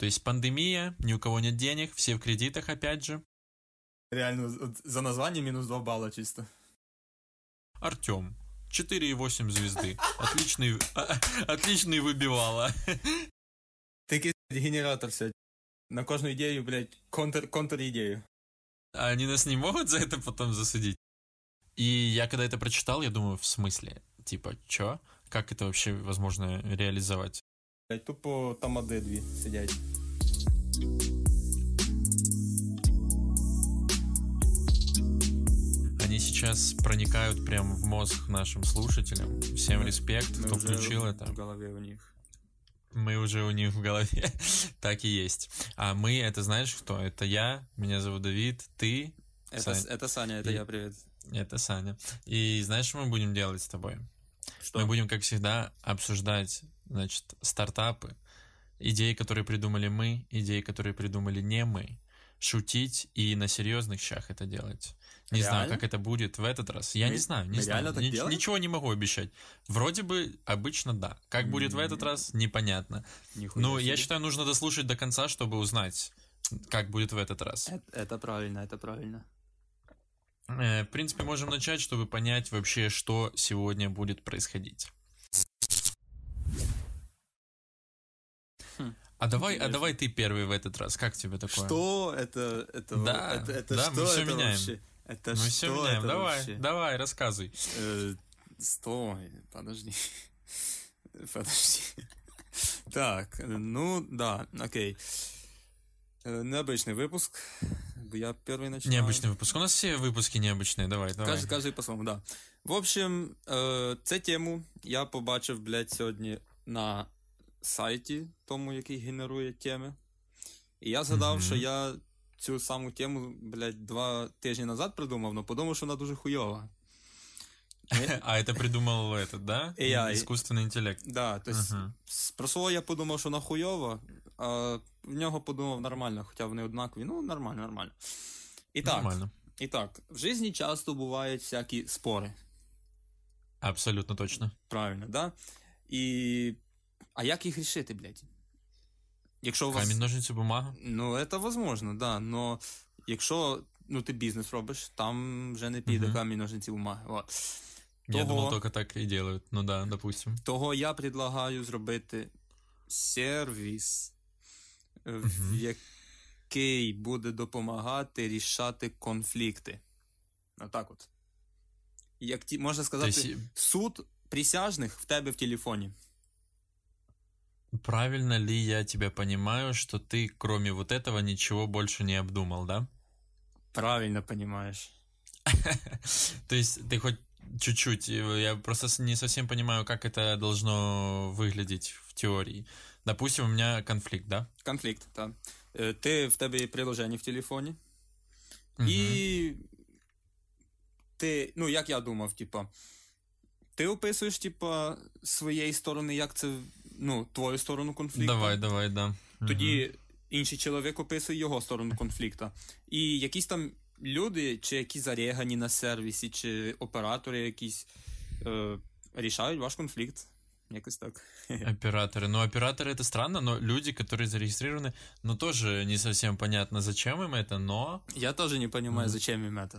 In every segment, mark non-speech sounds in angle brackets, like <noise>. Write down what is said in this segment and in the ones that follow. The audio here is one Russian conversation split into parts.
То есть пандемия, ни у кого нет денег, все в кредитах опять же. Реально, за название минус 2 балла чисто. Артем, 4,8 звезды. Отличный, а, отличный выбивала. Такий генератор все. На кожну идею, блядь, контр, контр-идею. А они нас не могут за это потом засудить? И я когда это прочитал, я думаю, в смысле? Типа, чё? Как это вообще возможно реализовать? Блядь, тупо там ади дві сидять. Они сейчас проникают прям в мозг нашим слушателям. Всем респект, Мы кто уже включил это. В голове у них. Мы уже у них в голове. <laughs> так и есть. А мы, это знаешь кто? Это я, меня зовут Давид, ты, Это, Сань. это Саня, это И- я, привет. это Саня. И знаешь, что мы будем делать с тобой? Что? Мы будем, как всегда, обсуждать, значит, стартапы, идеи, которые придумали мы, идеи, которые придумали не мы, шутить и на серьезных щах это делать. Не знаю, Реально? как это будет в этот раз. Я Мы- не знаю, не знаю. Нич- делаем? ничего не могу обещать. Вроде бы обычно да. Как будет в этот раз, непонятно. Нихуя Ну, я себе. считаю, нужно дослушать до конца, чтобы узнать, как будет в этот раз. Это, это правильно, это правильно. Э, В принципе, можем начать, чтобы понять вообще, что сегодня будет происходить. А давай, а давай ты первый в этот раз. Как тебе такое? Что это? Это, Да, это, это да, что мы всё это меняем. вообще? Это Мы что все меняем. это Давай, вообще? давай, рассказывай. Э, стой, подожди. <laughs> Подожди. Так, ну да, окей. Э, Необычный выпуск. Я первый начинаю. Необычный выпуск. У нас все выпуски необычные. Давай, давай. Кожен, кожен по-своєму, да. В общем, е, цю тему я побачив, блядь, сьогодні на сайті, тому, який генерує теми. І я згадав, Мгм. що я цю саму тему, блядь, два тижні назад придумав, але подумав, що вона дуже хуйова. <laughs> А это придумал этот, да? AI. Искусственный интеллект. Да, то есть, Мгм. с- про свого я подумав, що вона хуйова, а в нього подумав нормально, хоча вони однакові. Ну, нормально, нормально. І так, Нормально. і так, в житті часто бувають всякі спори. Абсолютно точно. Правильно, да? І. а як їх рішити, блядь? Якщо у вас. Камень, ножницы, бумага. Ну, це возможно, да. Но якщо ну, ти бізнес робиш, там вже не піде Мгм. камінь, ножниці, бумаги. От. Я думал, только так и делают. Ну да, допустим. Того я предлагаю зробити сервіс, е, в який буде допомагати рішати конфлікти. Отак от. Як ті, можна сказати, есть, суд присяжних в тебе в телефоні. правильно ли я тебя понимаю, что ты, кроме вот этого, ничего больше не обдумал, да? Правильно понимаешь. <laughs> То есть ты хоть чуть-чуть, э, я просто с- не совсем понимаю, как это должно выглядеть в теории. Допустим, у меня конфликт, да? Конфлікт, так. Е, Ти в тебе є приложення в телефоні, Мгм. і ти, ну як я думав, типа, ти описуєш, типа, з своєї сторони, як це, ну, твою сторону конфлікту. Давай, давай, да. Тоді інший чоловік описує його сторону конфлікту. І якісь там люди, чи якісь зарегані на сервісі, чи оператори якісь е, рішають ваш конфлікт. Якось так. <laughs> Мгм. Операторы. Ну, операторы это странно, но люди, которые зарегистрированы, ну, тоже не совсем понятно, зачем им это, но Я теж не розумію, Мгм. зачем їм це.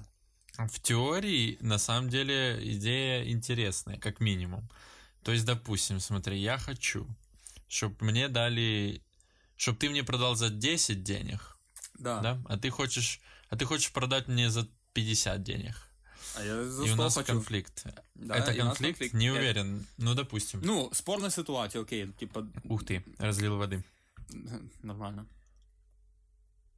в теории, на самом деле, идея интересная, как минимум. То есть, допустим, смотри, я хочу, чтобы мне дали, чтобы ты мне продал за 10 денег, Да. да, а ты хочешь, а ты хочешь продать мне за 50 денег. А я за И у 100 нас хочу. конфликт. Да, это конфликт? конфликт. Не Э, уверен. Ну, допустим. Ну, спорна ситуація, окей, типа, Ух ты, разлил воды. нормально.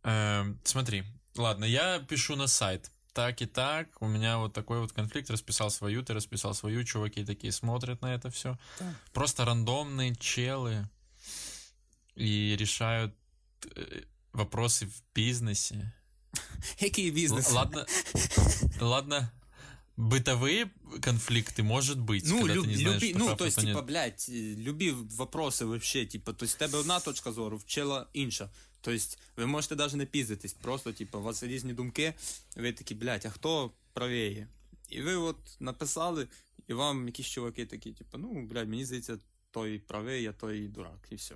Эм, смотри, ладно, я пишу на сайт. Так и так, у меня вот такой вот конфликт, расписал свою, ты расписал свою, чуваки такие смотрят на это все. Так. Просто рандомные челы и решают э, вопросы в бизнесе. Який Л- бізнес? ладно, ладно, бытовые конфликты, может быть, Ну, когда люб, ты не знаешь, любі, что ну, прав, то есть, что типа, нет. блядь, е, любі вопроси вообще, типа, то есть, в тебе одна точка зору, в чела інша. Тобто, ви можете навіть не піздитись, просто, типа, у вас різні думки, ви такі, блядь, а хто правіє? І ви от написали, і вам якісь чуваки такі, типа, ну, блядь, мені здається, той правий, а той дурак, і все.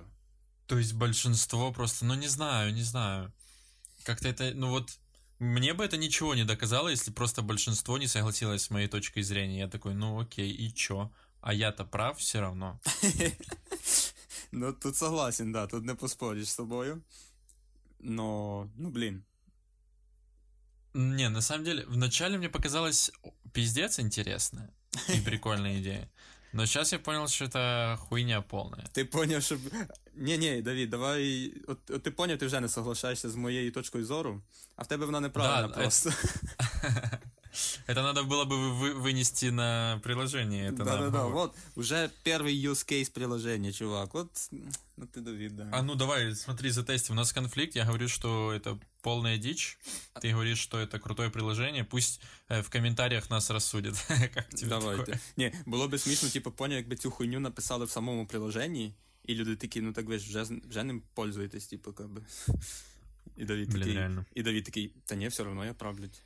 То есть большинство просто, ну не знаю, не знаю. Как-то это, ну вот, мне бы это ничего не доказало, если просто большинство не согласилось с моей точкой зрения. Я такой, ну окей, и чё? А я-то прав все равно. <laughs> Ну, тут согласен, да, тут не поспоришь с тобою. Но, ну, блин. Не, на самом деле, вначале мне показалось пиздец интересная и прикольная <laughs> идея. Но сейчас я понял, что это хуйня полная. Ти поняв, що. Ні, ні, Давід, давай. От, от ти поняв, ти вже не соглашаєшся з моєю точкою зору, а в тебе вона неправильна Да, просто. <laughs> Это надо было бы вы- вынести на приложение. Это Да, да, на да. обговор. Вот уже первый use case приложения, чувак. Вот, ну ты Давид, да. А ну давай, смотри, затестим. У нас конфликт. Я говорю, что это полная дичь. Ты говоришь, что это крутое приложение. Пусть э, в комментариях нас рассудят. <laughs> Как тебе Давайте. такое? Ні, було би смішно, типу, поняв, якби цю хуйню написали в самому приложенні, і люди такі, ну так ви ж вже, з- вже ним пользуєтесь, типу, как би. <laughs> І Давід Блін, такий, реально. і Давід такий, та ні, все одно я прав, блядь.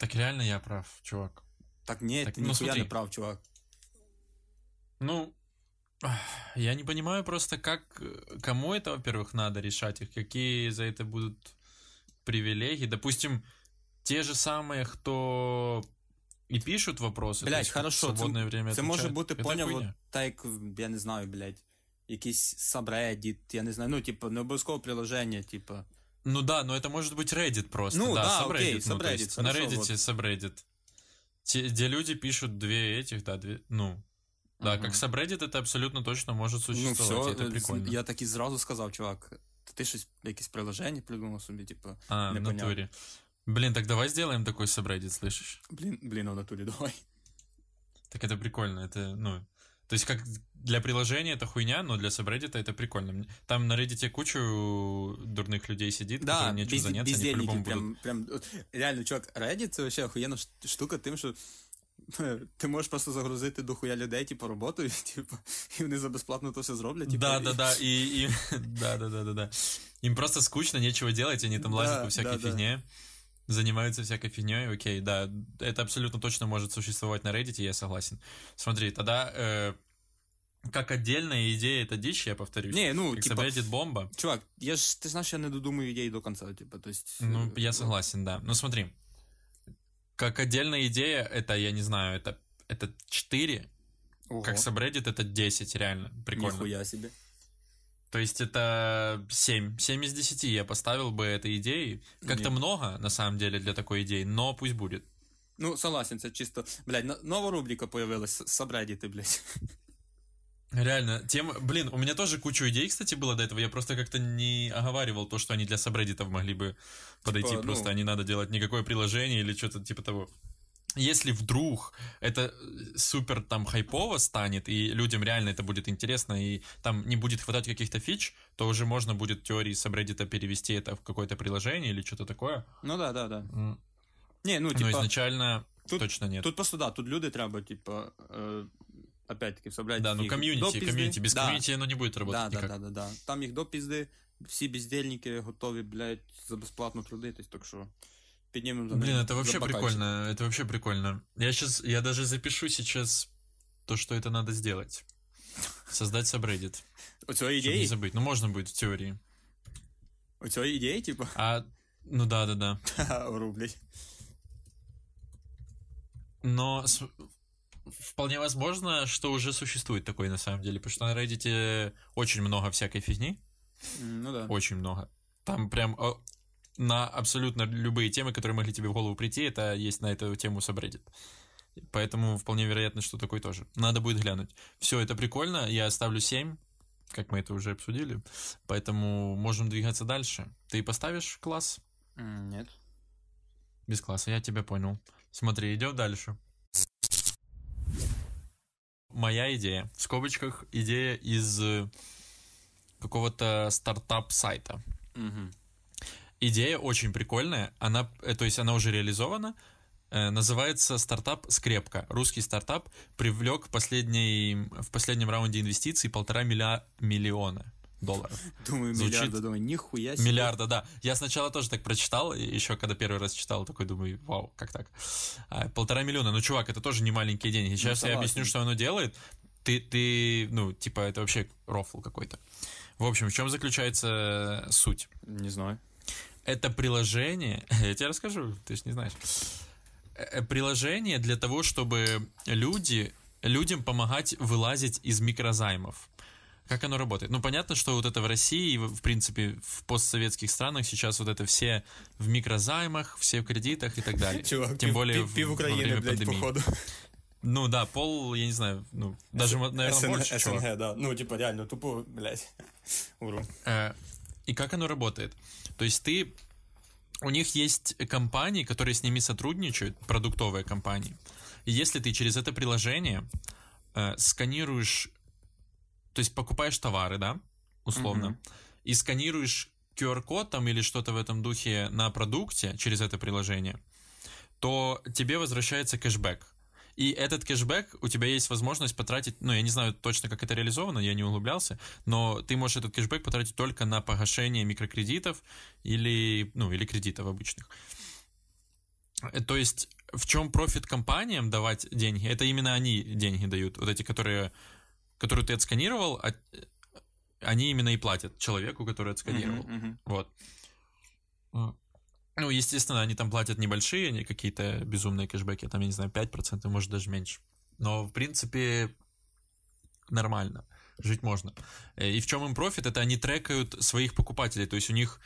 Так реально я прав, чувак. Так ні, Так, ти ну, ніхуя смотри. не прав, чувак. Ну, я не понимаю просто, как, э, кому это, во-первых, надо решать их, какие за это будут привилегии. Допустим, те же самые, кто и пишут вопросы, в хорошо, це- свободное время Це може бути, Это поняв, от, так як, я не знаю, блядь, якийсь subreddit, я не знаю, ну, типу, не обов'язково приложення, типу. Ну да, но это может быть Reddit просто. Ну да, да, subreddit. окей, ну, то subreddit, есть на хорошо, Reddit вот. subreddit. Те, где люди пишут две этих, да, две, ну, да, Ага. как subreddit это абсолютно точно может Ну, существовать, все, и это прикольно. я так і зразу сказав, чувак, ти щось, якесь приложення придумав собі, типу, А, в непонятно. натуре. Блин, так давай сделаем такой subreddit, слышишь? блін, блін, а в натурі давай. Так это прикольно, это, ну... То есть как для приложения это хуйня, но для subreddit это прикольно. Мне- Там на Reddit кучу дурных людей сидит, Да, которым нечем без, заняться, они бездельники, по-любому прям, будут... прям, от, реально, чувак, Reddit це вообще охуєнна ш- штука тим, що <laughs> ти можеш просто загрузити до хуя людей, типу, роботу, і, <laughs> типу, і вони за безплатно то все зроблять. Типу, Да, і- да, да, и, и <laughs> да, да, да, да, да. Им просто скучно, нечего делать, они там Да, лазят по всякой да, да. фигне, занимаются всякой фигней, окей, да, это абсолютно точно может существовать на Reddit, я согласен. Смотри, тогда э, как отдельная идея это дичь, я повторюсь. Ні, ну, как типа, subreddit бомба. чувак, я ж, ти знаєш, я не додумаю ідеї до кінця, типу, то есть... Ну, е, я согласен, да. Ну, смотри, как отдельная идея, это, я не знаю, это, это 4, Ого, как subreddit это 10, реально, прикольно. ніхуя собі. То есть это 7. 7 из 10 я поставил бы этой идеей. Как-то много, на самом деле, для такой идеи, но пусть будет. Ну, согласен, це чисто, блядь, но- нова рубрика появилась, сабреддіти, блядь. Реально, тема... Блин, у меня тоже кучу идей, кстати, было до этого. Я просто как-то не оговаривал то, что они для сабреддитов могли бы подойти. ну- Просто не надо делать никакое приложение или что-то типа того Если вдруг это э, супер там хайпово станет, и людям реально это будет интересно, и там не будет хватать каких-то фич, то уже можно будет в теории сабреддита перевести это в какое-то приложение или что-то такое. Ну, да, да, да. М, Ні, ну, Но типа, изначально тут- точно нет. тут просто, да, тут люди треба, типа, е, опять-таки, в Собреддіті Да, ну їх до комьюнити, пізди. комьюнити. Без Да. комьюнити оно не будет Да, работать да, никак. да, да, да. Там їх до пізди, всі бездельники готові, блядь, за безплатно трудитись, так що піднімемо за Блин, них это вообще за бокальчик. прикольно, это вообще прикольно. Я сейчас, я даже запишу сейчас то, что это надо сделать. Создать subreddit, Оцього чтобы не ідеї? забыть. Ну, можно будет в теории. Оцього ідеї, типа, А, ну да, да, да. <laughs> ору, блядь. Но с- вполне возможно, что уже существует такой на самом деле, потому что на Reddit очень много всякой фигни, М, Ну да. очень много. Там прям о, на абсолютно любые темы, которые могли тебе в голову прийти, это есть на эту тему subreddit. Поэтому вполне вероятно, что такой тоже. Надо будет глянуть. Все, это прикольно. Я ставлю 7, как мы это уже обсудили. Поэтому можем двигаться дальше. Ты поставишь класс? Ні. Без класса, я тебя понял. Смотри, идем дальше. Моя идея. В скобочках идея из э, какого-то стартап-сайта. Мгм. Идея очень прикольная. Она, э, то есть она уже реализована. Э, Называется стартап «Скрепка». Русский стартап привлек последний, в последнем раунде инвестиций полтора милля- миллиона долларов. Думаю, Звучит- мільярда, думаю, ніхуя себе. Миллиарда, да. Я сначала тоже так прочитал, еще когда первый раз читал, такой думаю, вау, как так? А, полтора миллиона, ну, чувак, это тоже не маленькие деньги. Сейчас я согласен. объясню, что оно делает. Ты, ты, ну, типа, это вообще рофл какой-то. В общем, в чем заключается суть? Не знаю. Это приложение, <laughs> я тебе расскажу, ты же не знаешь. Э, Приложение для того, чтобы люди, людям помогать вылазить из микрозаймов. Как оно работает? Ну, понятно, что вот это в России, и, в принципе, в постсоветских странах сейчас вот это все в микрозаймах, все в кредитах и так далее. Чувак, Тем пів, более пів, в- пів во України, время блядь, пандемии. походу. Ну да, пол, я не знаю, ну, даже, наверное, СНГ, больше, чувак. СНГ, да. Ну, типа, реально, тупо, блядь. <laughs> Уру. И как оно работает? То есть ты... У них есть компании, которые с ними сотрудничают, продуктовые компании. И если ты через это приложение э, сканируешь... То есть покупаешь товары, да, условно, Мгм. и сканируешь QR-код там или что-то в этом духе на продукте через это приложение, то тебе возвращается кэшбэк. И этот кэшбэк у тебя есть возможность потратить, ну, я не знаю точно, как это реализовано, я не углублялся, но ты можешь этот кэшбэк потратить только на погашение микрокредитов или, ну, или кредитов обычных. Э, То есть в чем профит компаниям давать деньги? Это именно они деньги дают, вот эти, которые, которые ты отсканировал, а- они именно и платят человеку, который отсканировал. Мгм, мгм. Вот. Ну, естественно, они там платят небольшие, они какие-то безумные кэшбэки, там, я не знаю, 5%, может, даже меньше. Но, в принципе, нормально. Жить можно. Э, И в чем им профит? Это они трекают своих покупателей. То есть у них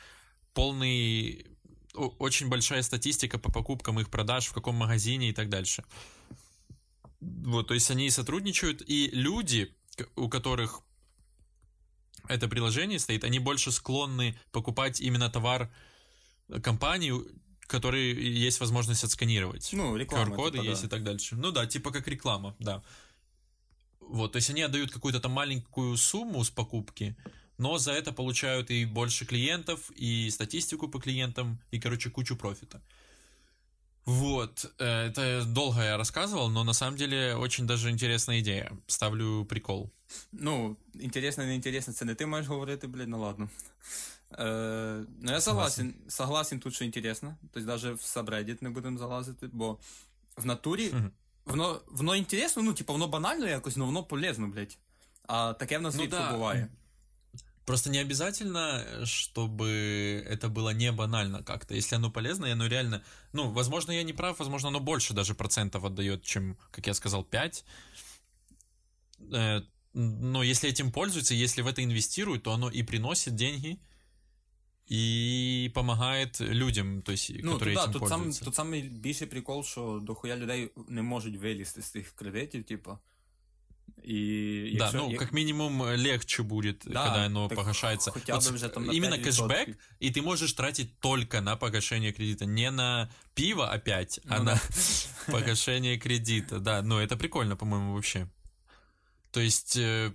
полный... Очень большая статистика по покупкам их продаж, в каком магазине и так дальше. Вот, то есть они сотрудничают, и люди, у которых это приложение стоит, они больше склонны покупать именно товар компании, который есть возможность отсканировать. Ну, реклама. QR-коды типа, есть да. и так дальше. Ну да, типа как реклама, да. Вот, то есть они отдают какую-то там маленькую сумму с покупки, но за это получают и больше клиентов, и статистику по клиентам, и, короче, кучу профита. Вот, э, это долго я рассказывал, но на самом деле очень даже интересная идея. Ставлю прикол. Ну, інтересно, не інтересно, це не ти маєш говорити, блядь, ну ладно. Е, ну, я согласен, согласен тут, що інтересно. Тобто навіть в сабреддіт не будемо залазити, бо в натурі Мгм. воно, воно інтересно, ну, типу, воно банально якось, але воно полезно, блядь. А таке в нас Ну рідко да. буває. Просто не обязательно, чтобы это было не банально как-то. Если оно полезно, и оно реально... Ну, возможно, я не прав, возможно, оно больше даже процентов отдает, чем, как я сказал, 5. Э, Но если этим пользуются, если в это инвестируют, то оно и приносит деньги, и помогает людям, то есть, Ну, которые тут, да, этим тут, сам, пользуются. тут самий більший прикол, що дохуя людей не можуть вилізти з цих кредитів, типу. І Да, якщо- ну, як- как минимум легче будет, Да, когда оно так погашается. хотя Вот бы с- уже там на именно 5%. кэшбэк, и ты можешь тратить только на погашение кредита, не на пиво опять, а Ну на да. <laughs> погашение кредита. Да, ну это прикольно, по-моему, вообще. То есть э,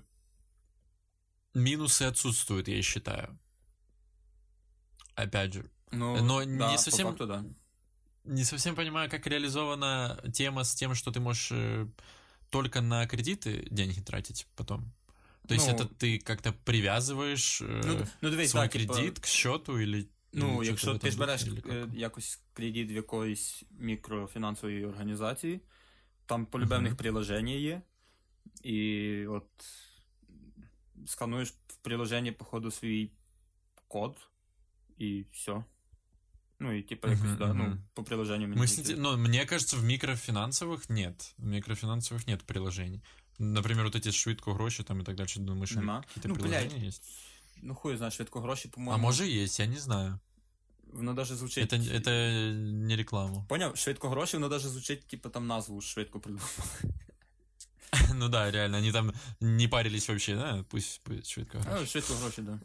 минусы отсутствуют, я считаю. Опять же, Ну, Но да, не по совсем- факту, да. не совсем понимаю, как реализована тема с тем, что ты можешь э, только на кредиты деньги тратить потом. То есть Ну, это ты как-то привязываешь э, Ну, ну дивись, свой да, типа, кредит к счету или Ну, или якщо что-то в ти этом ж береш духе, или е, как? якось кредит в якоїсь мікрофінансової організації, там полюбе в Мгм. них приложення є, і от скануєш в приложенні, походу, свій код, і все. Ну, і типу якось, Мгм, да, ну, мгм. по приложенню Мы мені. с- здається. ну, мне кажется, в микрофинансовых нет. В микрофинансовых нет приложений. Например, вот эти швидко гроши там и так дальше, думаешь, Нема. какие-то Ну, приложения блядь, есть? Ну, хуй знає, швидко гроші, А по-моєму. может есть, я не знаю. Воно навіть звучить. Это, это не реклама. Поняв, швидко гроші, воно навіть звучить, типу, там назву швидко придумав. <laughs> ну да, реально, они там не парились вообще, да? Пусть, пусть швидко гроши. А, швидко гроші, да.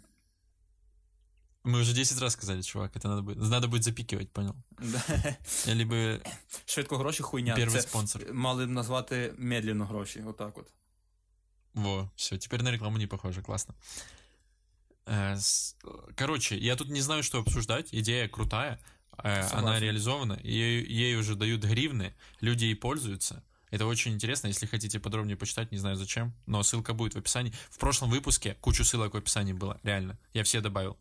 Мы уже 10 раз сказали, чувак, это надо будет, надо будет запикивать, понял? Да. Я либо Швидко гроші хуйня. первый спонсор. мали б назвати медленно гроші, отак от. Во, все, теперь на рекламу не похоже, классно. Э, Короче, я тут не знаю, что обсуждать. Идея крутая. э, Она Согласен. реализована. Ей, ей уже дают гривны, люди ей пользуются. Это очень интересно. Если хотите подробнее почитать, не знаю зачем, но ссылка будет в описании. В прошлом выпуске кучу ссылок в описании было, реально. Я все добавил.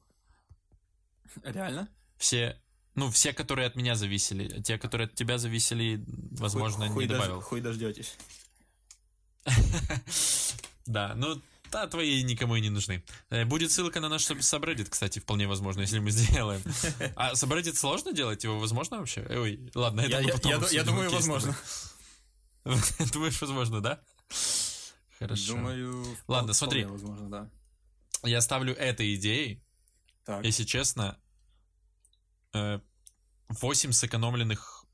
Реально? Все, ну, все, которые от меня зависели. Те, которые от тебя зависели, возможно, хуй, не хуй добавил. Дож, хуй дождетесь. <laughs> Да, ну, Да, твои никому и не нужны. Э, Будет ссылка на наш subreddit, кстати, вполне возможно, если мы <laughs> сделаем. А subreddit сложно делать? Его возможно вообще? Ой, ладно, это Я, мы я, потом я, я обсудим. думаю, возможно. <laughs> Думаешь, возможно, да? Хорошо. Думаю, Ладно, смотри. возможно, да. Я ставлю этой идеей, Так. если честно, э, 8 сэкономленных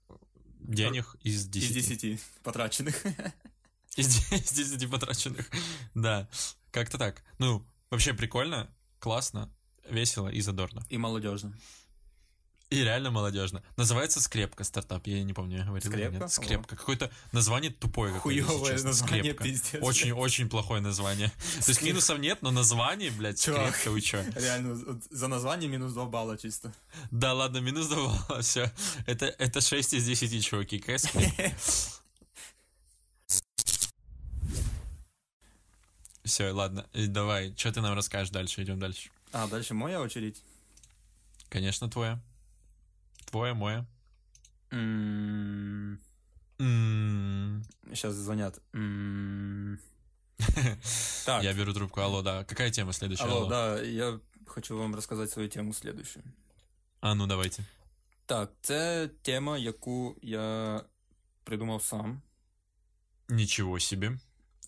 денег из 10. Из 10 потраченных. <laughs> Из 10 из 10 потраченных. <laughs> Да, как-то так. Ну, вообще прикольно, классно, весело и задорно. И молодежно. И реально молодежно. Называется «Скрепка» стартап, я не помню, я говорил «Скрепка»? нет. «Скрепка». Какое-то название тупое Хуёвое название, пиздец. Очень-очень плохое название. То есть минусов нет, но название, блядь, Чувак. «Скрепка», вы чё? <laughs> Реально, за название минус 2 балла чисто. Да ладно, минус давала, <laughs> все. Это, это 6 из 10, чуваки. Скрепка? <laughs> Все, ладно, давай, что ты нам расскажешь дальше, идем дальше. А, дальше моя очередь. Конечно, твоя. Твоя, моя. М, М, Сейчас звонят. <laughs> Так, Я беру трубку. Алло, да. Какая тема следующая? алло, да, я хочу вам розказати свою тему следующую. А ну давайте. Так, це тема, яку я придумав сам. Ничего себе.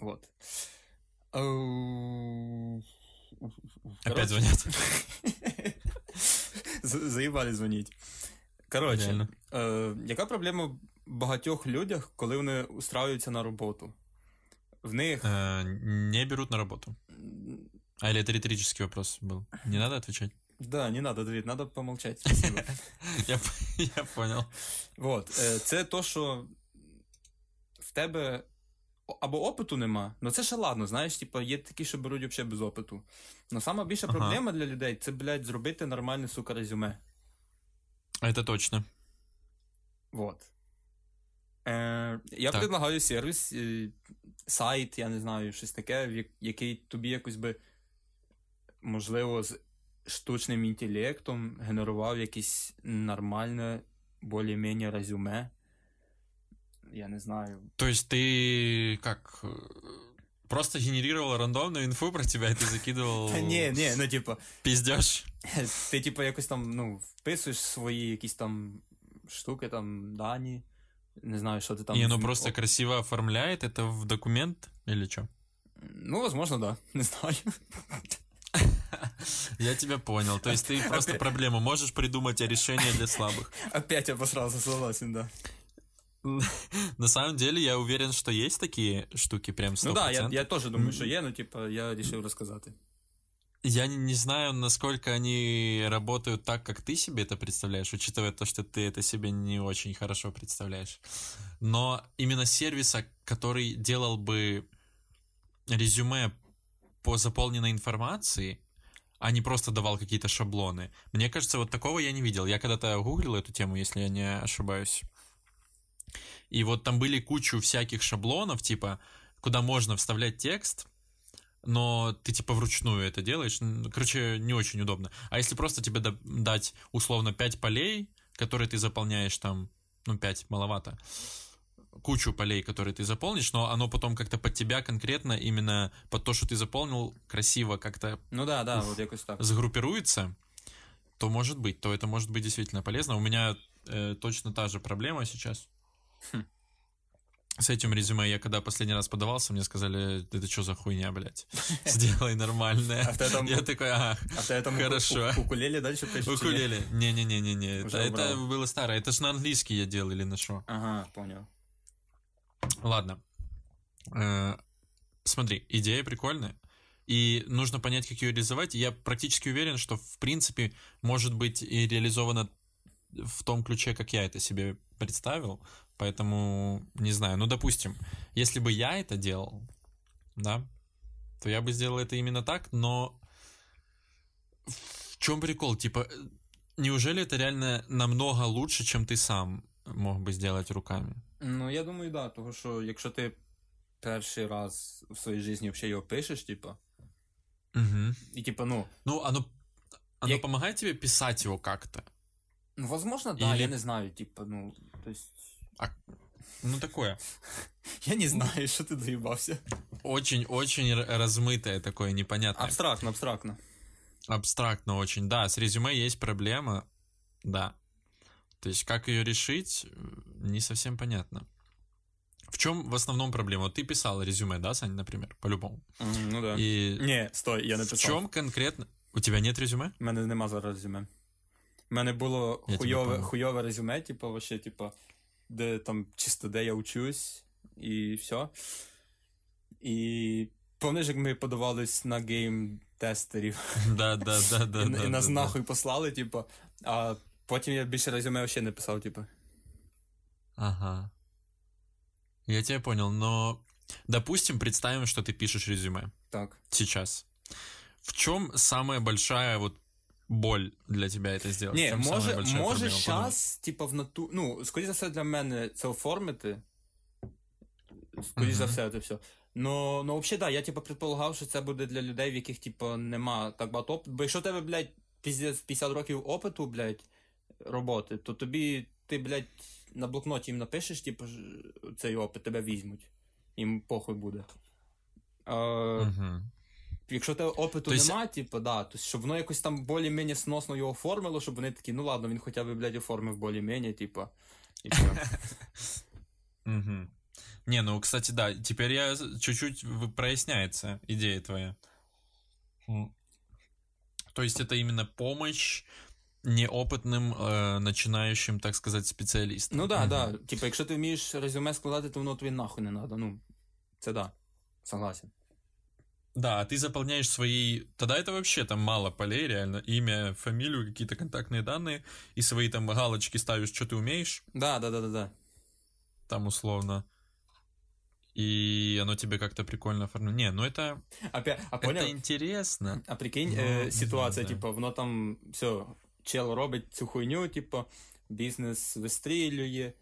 Вот. Опять звонят. <laughs> з- Заїбали дзвоніть. Коротше, Реально. е, яка проблема в багатьох людях, коли вони устраюються на роботу? В них. Э, Не берут на работу. А или это риторический вопрос был? Не надо отвечать? Да, не надо, Давид, надо помолчать. Спасибо. <laughs> Я, <laughs> п- я понял. Вот, е, це то, що в тебе о- або опиту нема, ну це ще ладно, знаєш, типу, є такі, що беруть взагалі без опиту. Но сама більша Ага. проблема для людей це, блядь, зробити нормальне, сука, резюме. Это точно. Вот. Е, я Так. предлагаю сервіс, е, сайт, я не знаю, щось таке, який тобі якось би, можливо, з штучним інтелектом генерував якесь нормальне, більш-менш резюме. Я не знаю. То есть ты как... э, Просто генерировал рандомную инфу про тебя, и ты закидывал Та <laughs> ні, ні, ну типу, пиздеж? <laughs> ти типу якось там, ну, вписуєш свої якісь там штуки, там, дані. Не знаю, що ти там. И оно в- просто красиво оформляет это в документ или что? Ну, возможно, да. <laughs> Не знаю. Я тебя понял. То есть ты просто Опять- проблему можешь придумать, а решение для слабых. Опять обосрался, согласен, да. <laughs> На самом деле, я уверен, что есть такие штуки прям 100%. Ну да, я, я теж думаю, що є, ну типа, я вирішив розказати. Я не, не знаю, насколько они работают так, как ты себе это представляешь, учитывая то, что ты это себе не очень хорошо представляешь. Но именно сервиса, который делал бы резюме по заполненной информации, а не просто давал какие-то шаблоны. Мне кажется, вот такого я не видел. Я когда-то гуглил эту тему, если я не ошибаюсь. И вот там были кучу всяких шаблонов, типа, куда можно вставлять текст, но ты типа вручную это делаешь. Короче, не очень удобно. А если просто тебе да- дать условно 5 полей, которые ты заполняешь там, ну 5 маловато, кучу полей, которые ты заполнишь, но оно потом как-то под тебя конкретно, именно под то, что ты заполнил, красиво как-то Ну да, да, от якось так. сгруппируется, то может быть, то это может быть действительно полезно. У меня э, точно та же проблема сейчас. Хм. С этим резюме я когда последний раз подавался, мне сказали, это что за хуйня, блядь? <laughs> Сделай нормальное. А там, Я такой, ага, а тебе там Хорошо. укулеле ні? укулеле. Не-не-не-не-не, это, это было старое. Это же на английский я делал или на что. Ага, понял. Ладно. Э, Смотри, идея прикольная. И нужно понять, как ее реализовать. Я практически уверен, что, в принципе, может быть и реализовано в том ключе, как я это себе представил. Поэтому, не знаю, ну, допустим, если бы я это делал, да, то я бы сделал это именно так, но в чем прикол? Типа, э, неужели это реально намного лучше, чем ты сам мог бы сделать руками? Ну, я думаю, да, тому що якщо ти перший раз в своїй житті взагалі його пишеш, типа, Угу. і типа, ну, Ну, оно, оно Я- помогает тебе писать его как-то? ну, возможно, да, Или- я не знаю, типа, ну, то есть... ну такое, <laughs> Я не знаю, що ти доїбався. очень-очень размытое такое, непонятное. Абстрактно, абстрактно. Абстрактно очень. Да, с резюме есть проблема, да. То есть, как ее решить, э, не совсем понятно. В чем в основном проблема? Вот ты писал резюме, да, Сань, например, по-любому. Мгм, Ну да. И Ні, стой, я не в чем конкретно... У тебя нет резюме? У мене нема зараз резюме. У мене було хуйове, резюме, типу, вообще, типу, де там чисто де я учусь, і все. І пам'ятаєш, як ми подавались на гейм-тестерів, Да, да, да, да. <laughs> і, да, і нас да, да. нахуй послали, типу, а потім я більше резюме ще не писав, типу. Ага. Я тебя понял, но допустим, представим, что ты пишешь резюме Так. сейчас. В чем самая большая вот боль для тебя это сделать? В Ні, може, може щас, типу, в нату... Ну, скоріше за все, для мене це оформити. Скоріше за все, це все. Ну, ну взагалі, да, я типу предполагав, що це буде для людей, в яких, типу, нема так багато опиту. Бо якщо тебе, блядь, піздець 50 років опиту, блядь, роботи, то тобі, ти, блядь, на блокноті їм напишеш, типу, цей опит, тебе візьмуть. Їм похуй буде. А, Мгм. Якщо тебе опиту То есть- нема, типу, да, то щоб воно якось там більш-менш сносно його оформило, щоб вони такі, ну ладно, він хоча б, блядь, оформив більш-менш, типу. І все. Мгм. Не, ну, кстати, да, теперь я з- чуть-чуть в- проясняется идея твоя. М. То есть это именно помощь неопытным э, начинающим, так сказать, специалистам. Ну да, Мгм. да. Типу, якщо ти вмієш резюме складати, то воно тобі нахуй не треба. Ну, це да. Согласен. Да, а ты заполняешь свои... Тогда это вообще там мало полей, реально. Имя, фамилию, какие-то контактные данные, и свои там галочки ставишь, что ты умеешь, Да, да, да, да, да. там условно. И оно тебе как-то прикольно оформлено. Не, ну это, Опять, а это поняв? интересно. А прикинь, Ну, е, не ситуація, знаю, да. типу, воно там все, чел робить цю хуйню, типу, бізнес вистрілює.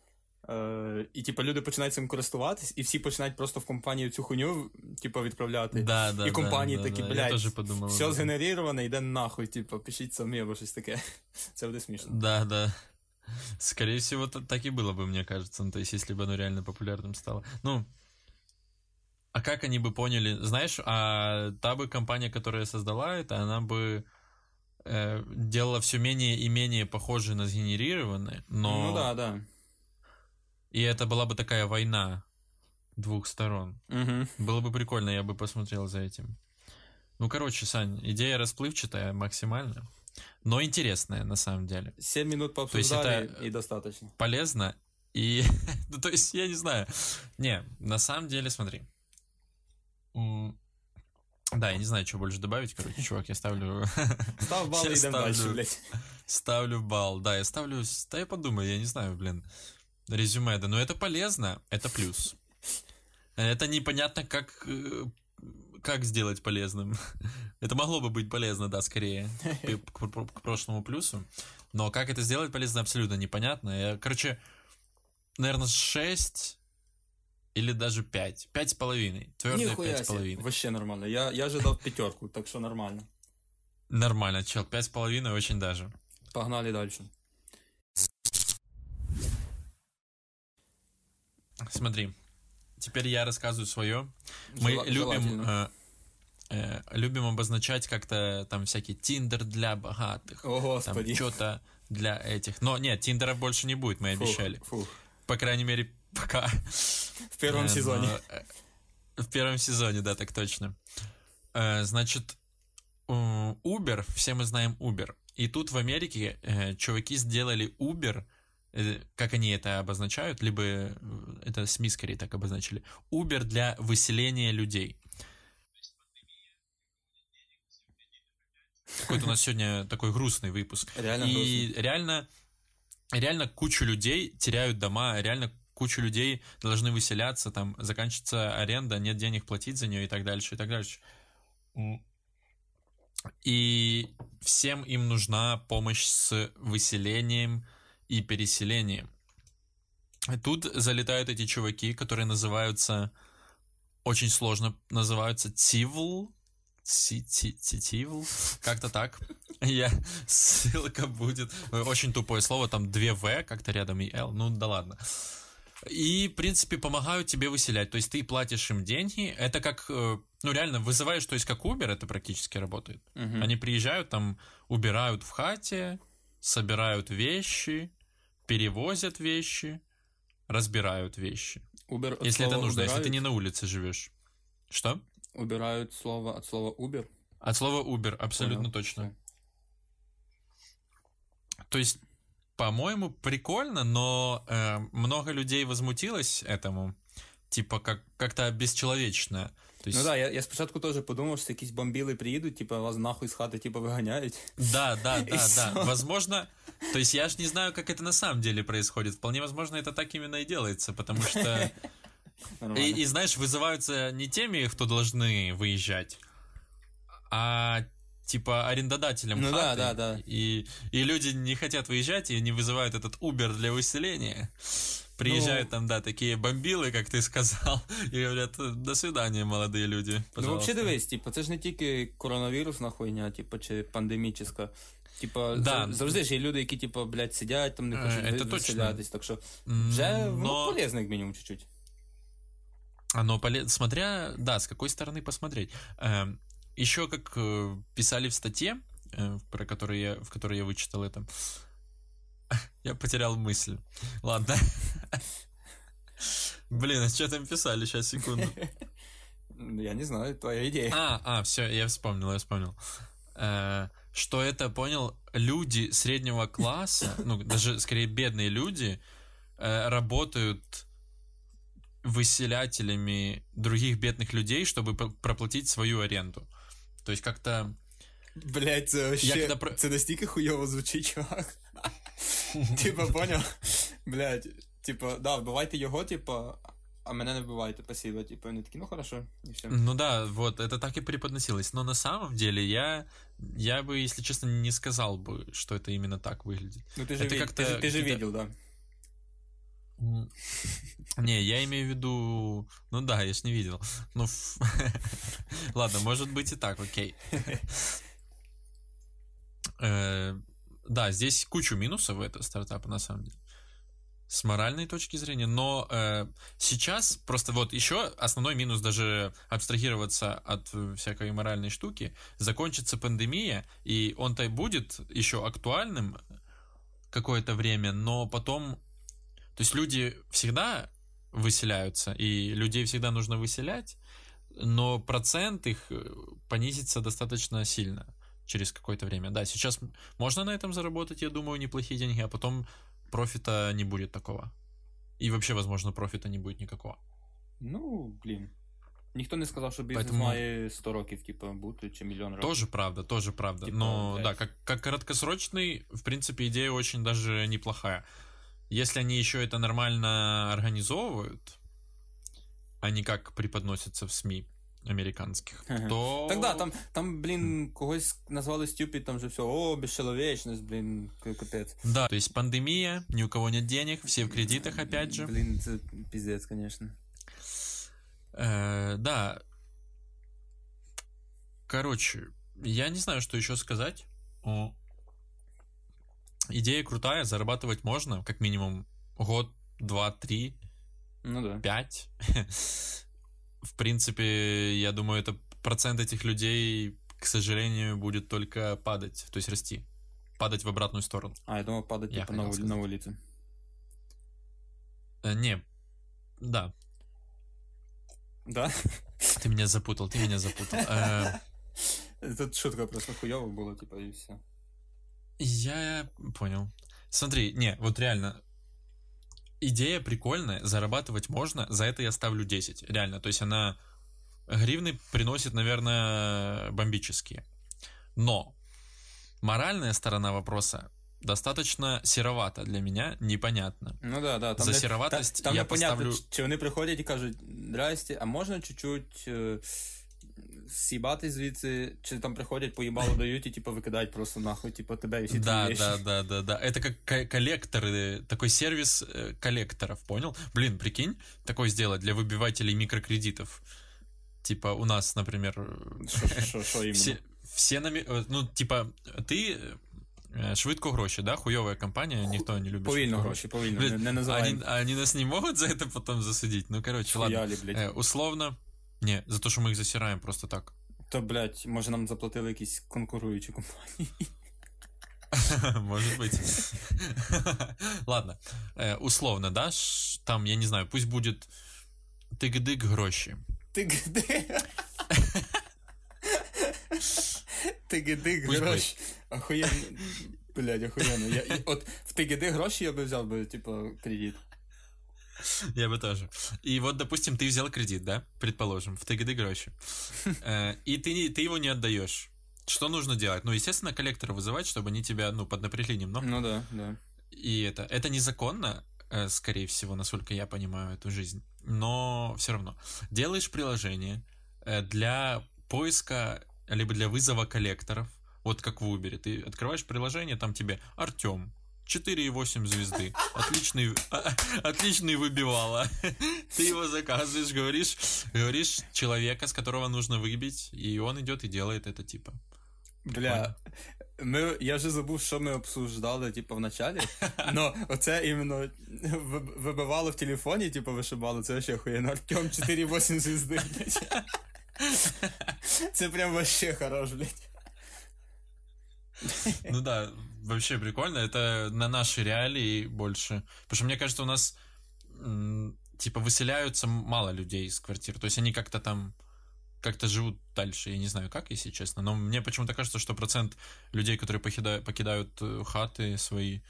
Е, і типу, люди починають цим користуватись, і всі починають просто в компанію цю хуйню, типу, відправляти. Да, да, І компанії да, такі, да, блядь, Я тоже подумал. об Все этом. згенерироване, йде нахуй, типу, пишіть самі або щось таке. <laughs> Це буде смішно. Да, да. Скорее всего, та- так и было бы, мне кажется. Ну, то есть, если бы оно реально популярным стало. Ну, а как они бы поняли? Знаешь, а та бы компания, которая создала это, она бы э, делала все менее и менее похожее на сгенерированное, но... Ну да, да. И это была бы такая война двух сторон. Угу. Было бы прикольно, я бы посмотрел за этим. Ну, короче, Сань, идея расплывчатая максимально, но интересная на самом деле. 7 минут есть пообсуждали это- и достаточно. полезно. И, <laughs> ну, то есть, я не знаю. Не, на самом деле, смотри. Да, я не знаю, что больше добавить, короче, чувак, я ставлю, <laughs> Став бал йдемо далі, ставлю. блядь. ставлю балл. Да, я ставлю, да я подумаю, я не знаю, блин, резюме, да, но это полезно, это плюс. Это непонятно, как, э, как сделать полезным. <laughs> Это могло бы быть полезно, да, скорее, <laughs> к, к- к прошлому плюсу. Но как это сделать полезно, абсолютно непонятно. Я, короче, наверное, 6 или даже 5. 5 с половиной. Твердые Ніхуя 5 с себе. половиной. Вообще нормально. Я, я ожидав пятерку, так що нормально. Нормально, чел, 5 с половиной очень даже. Погнали далі. Смотри, теперь я рассказываю свое. Мы Жела- любим, э, э, любим обозначать как-то там всякий Тиндер для богатых, О, там господи. что-то для этих. Но нет, Тиндера больше не будет, мы Фух, обещали. фух. По крайней мере, пока. В первом Э, сезоне. но, В первом сезоне, да, так точно. Э, Значит, Uber, все мы знаем Uber. И тут в Америке э, чуваки сделали Uber, как они это обозначают, либо э, это СМИ скорее так обозначили, Uber для выселения людей. Какой-то у нас сегодня такой грустный выпуск. Реально И реально, реально кучу людей теряют дома, реально кучу людей должны выселяться, там заканчивается аренда, нет денег платить за нее и так дальше, и так дальше. И всем им нужна помощь с выселением и переселением. И Тут залетают эти чуваки, которые называются очень сложно называются Тивл. Ти- ти- ти- Тивл. Как-то так. Я ссылка будет. Очень тупое слово, там две В как-то рядом и Л. Ну да ладно. И, в принципе, помогают тебе выселять. То есть ты платишь им деньги. Это как, э, ну, реально, вызываешь, то есть как Uber это практически работает. Мгм. Они приезжают, там, убирают в хате, собирают вещи, перевозят вещи, разбирают вещи. Uber Если это нужно, если ты не на улице живешь. Что? Убирають слово от слова Uber. От слова Uber, абсолютно Понял. точно. То есть, по-моему, прикольно, но э, много людей возмутилось этому. Типа, как, как-то бесчеловечно. То есть, Ну да, я, я спочатку теж подумав, що якісь бомбіли приїдуть, типа вас нахуй з хати типа виганяють. Да, да, И <laughs> да, да. всё. Возможно, то есть я ж не знаю, как это на самом деле происходит. Вполне возможно, это так именно и делается, потому что... И, <laughs> Нормально. и, знаешь, вызываются не теми, кто должны выезжать, а типа арендодателям Ну да, хаты. да, да. И, и люди не хотят выезжать, и не вызывают этот Uber для выселения. Приезжают Ну- там, да, такие бомбилы, как ты сказал, <laughs> и говорят, до свидания, молодые люди, Ну, пожалуйста. взагалі дивись, типу, це ж не тільки коронавірусна хуйня, типу, чи пандемічна. Типа, Да. зав- завжди ж є люди, які, типу, блядь, сидять, там не Е, хочуть це ви- точно. виселятись, так що М, вже ну, но- полезно, як мінімум, чуть-чуть. Оно поле- смотря, да, с какой стороны посмотреть. Эм, Еще как э, писали в статье, э, про которую я, в которой я вычитал это, <laughs> я потерял мысль. Ладно. <laughs> Блин, а что там писали? Сейчас, секунду. <laughs> Я не знаю, твоя ідея. А, а, все, я вспомнил, я вспомнил. Э, Что это, понял, люди среднего класса, ну, даже скорее бедные люди, э, работают выселятелями других бедных людей, чтобы проплатить свою аренду. То есть как-то... Блять, це Я когда Це настільки хуйово звучить, чувак. Типа, поняв? Блять, типа, да, вбивайте його, типа, а мене не вбивайте, спасибо. Типа, вони такі, ну хорошо, і все. Ну да, вот, это так и преподносилось. Но на самом деле я, я бы, если честно, не сказал бы, что это именно так выглядит. Ну ти же, это вид- как-то ти, же- ти же видел, да. Не, я имею в виду... Ну да, я ж не видел. Ну, <laughs> ладно, может быть и так, окей. <laughs> Да, здесь кучу минусов у этого стартапа, на самом деле. С моральной точки зрения. Но э, сейчас просто вот еще основной минус даже абстрагироваться от э, всякой моральной штуки. Закончится пандемия, и он-то будет еще актуальным какое-то время, но потом то есть люди всегда выселяются, и людей всегда нужно выселять, но процент их э, понизится достаточно сильно через какое-то время. Да, сейчас м- можно на этом заработать, я думаю, неплохие деньги, а потом профита не будет такого. И вообще, возможно, профита не будет никакого. Ну, блін. Ніхто не сказав, що бізнес Поэтому- має 100 років, типа, бути, чи мільйон років. Тоже правда, тоже правда. Типа, Но блядь. да, как, как краткосрочный, в принципе, идея очень даже неплохая. Если они еще это нормально организовывают, а не как преподносятся в СМИ американских, Ага. то... Так да, там, там, блін, когось назвали стюпід, там же все, о, безчеловечність, блін, к- капець. Да, то есть пандемия, ни у кого нет денег, все в кредитах опять же. Блін, це піздець, конечно. Э, да. Короче, я не знаю, что еще сказать. О, Идея крутая, зарабатывать можно, как минимум год, два, три, Ну да. пять. <laughs> В принципе, я думаю, это процент этих людей, к сожалению, будет только падать, то есть расти. Падать в обратную сторону. А, я думав, падать, Я типа, на, хотел улі- сказать. на вулиці. Э, не, да, Да? ты меня запутал, ты меня запутал. Э, <laughs> Тут шутка просто хуйова була, типа, і все. Я понял. Смотри, не, вот реально, идея прикольная, зарабатывать можно, за это я ставлю 10, реально. То есть она гривны приносит, наверное, бомбические. Но моральная сторона вопроса достаточно серовата для меня, непонятно. Ну да, да. Там За сероватость та- там я непонятно, поставлю- чи- чи вони приходять і кажуть, здрасте, а можна чуть-чуть е, с'їбати звідси, чи там приходять, поїбало дають і типу викидають просто нахуй, типу тебе і всі Да, твої да, вещи. да, да, да. Это как ко- коллекторы, такой сервис э, коллекторов, понял? Блин, прикинь, такой сделать для выбивателей микрокредитов. Типа у нас, например, э, Що- що- Що іменно? все, все нами... э, Ну, типа, ты Е, Швидко гроші, да? Хуйова компанія, ніхто не любить. Повільно швидко гроші, повільно. Блядь, Не, не А називай. они, а они нас не могут за это потом засудить? Ну, короче, ладно. Хуялі, блядь. Э, условно, не, за то, что мы их засираем просто так. То, блядь, може нам заплатили якісь конкуруючі компанії. <laughs> Может быть. <laughs> Ладно. Э, Условно, да? ш- Там, я не знаю, пусть будет тык-дык гроші. Ти где? Ти гиди Пусть гроші. Охуєнно. Блядь, охуєнно. Я, і- от в ти гиди гроші я би взяв би, типу, кредит. <laughs> Я бы тоже. И вот, допустим, ты взял кредит, да? Предположим, в тык-дык гроші. <laughs> Э, И ты, ты его не отдаешь. Что нужно делать? Ну, естественно, коллектора вызывать, чтобы они тебя, ну, поднапрягли немного. Ну да, да. И это, это незаконно, э, скорее всего, насколько я понимаю эту жизнь. Но все равно. Делаешь приложение э, для поиска, либо для вызова коллекторов. Вот как в Uber. Ты открываешь приложение, там тебе Артем. 4,8 звезды. Отличный, а, отличный выбивала. <laughs> Ты его заказываешь, говоришь, говоришь человека, с которого нужно выбить, и он идет и делает это типа. Бля, ми, я вже забув, що ми обсуждали, типу, в началі. Но оце іменно ви- вибивало в телефоні, типу, вишибало, це вообще охуєнно. Артем 4,8 звезди, блядь. <laughs> Це прям вообще хорош, блядь. Ну да, вообще прикольно. Это на наши реалии больше. Потому что мне кажется, у нас типа выселяются мало людей из квартир. То есть они как-то там как-то живут дальше. Я не знаю, как, если честно. Но мне почему-то кажется, что процент людей, которые покидают, покидают э, хаты свои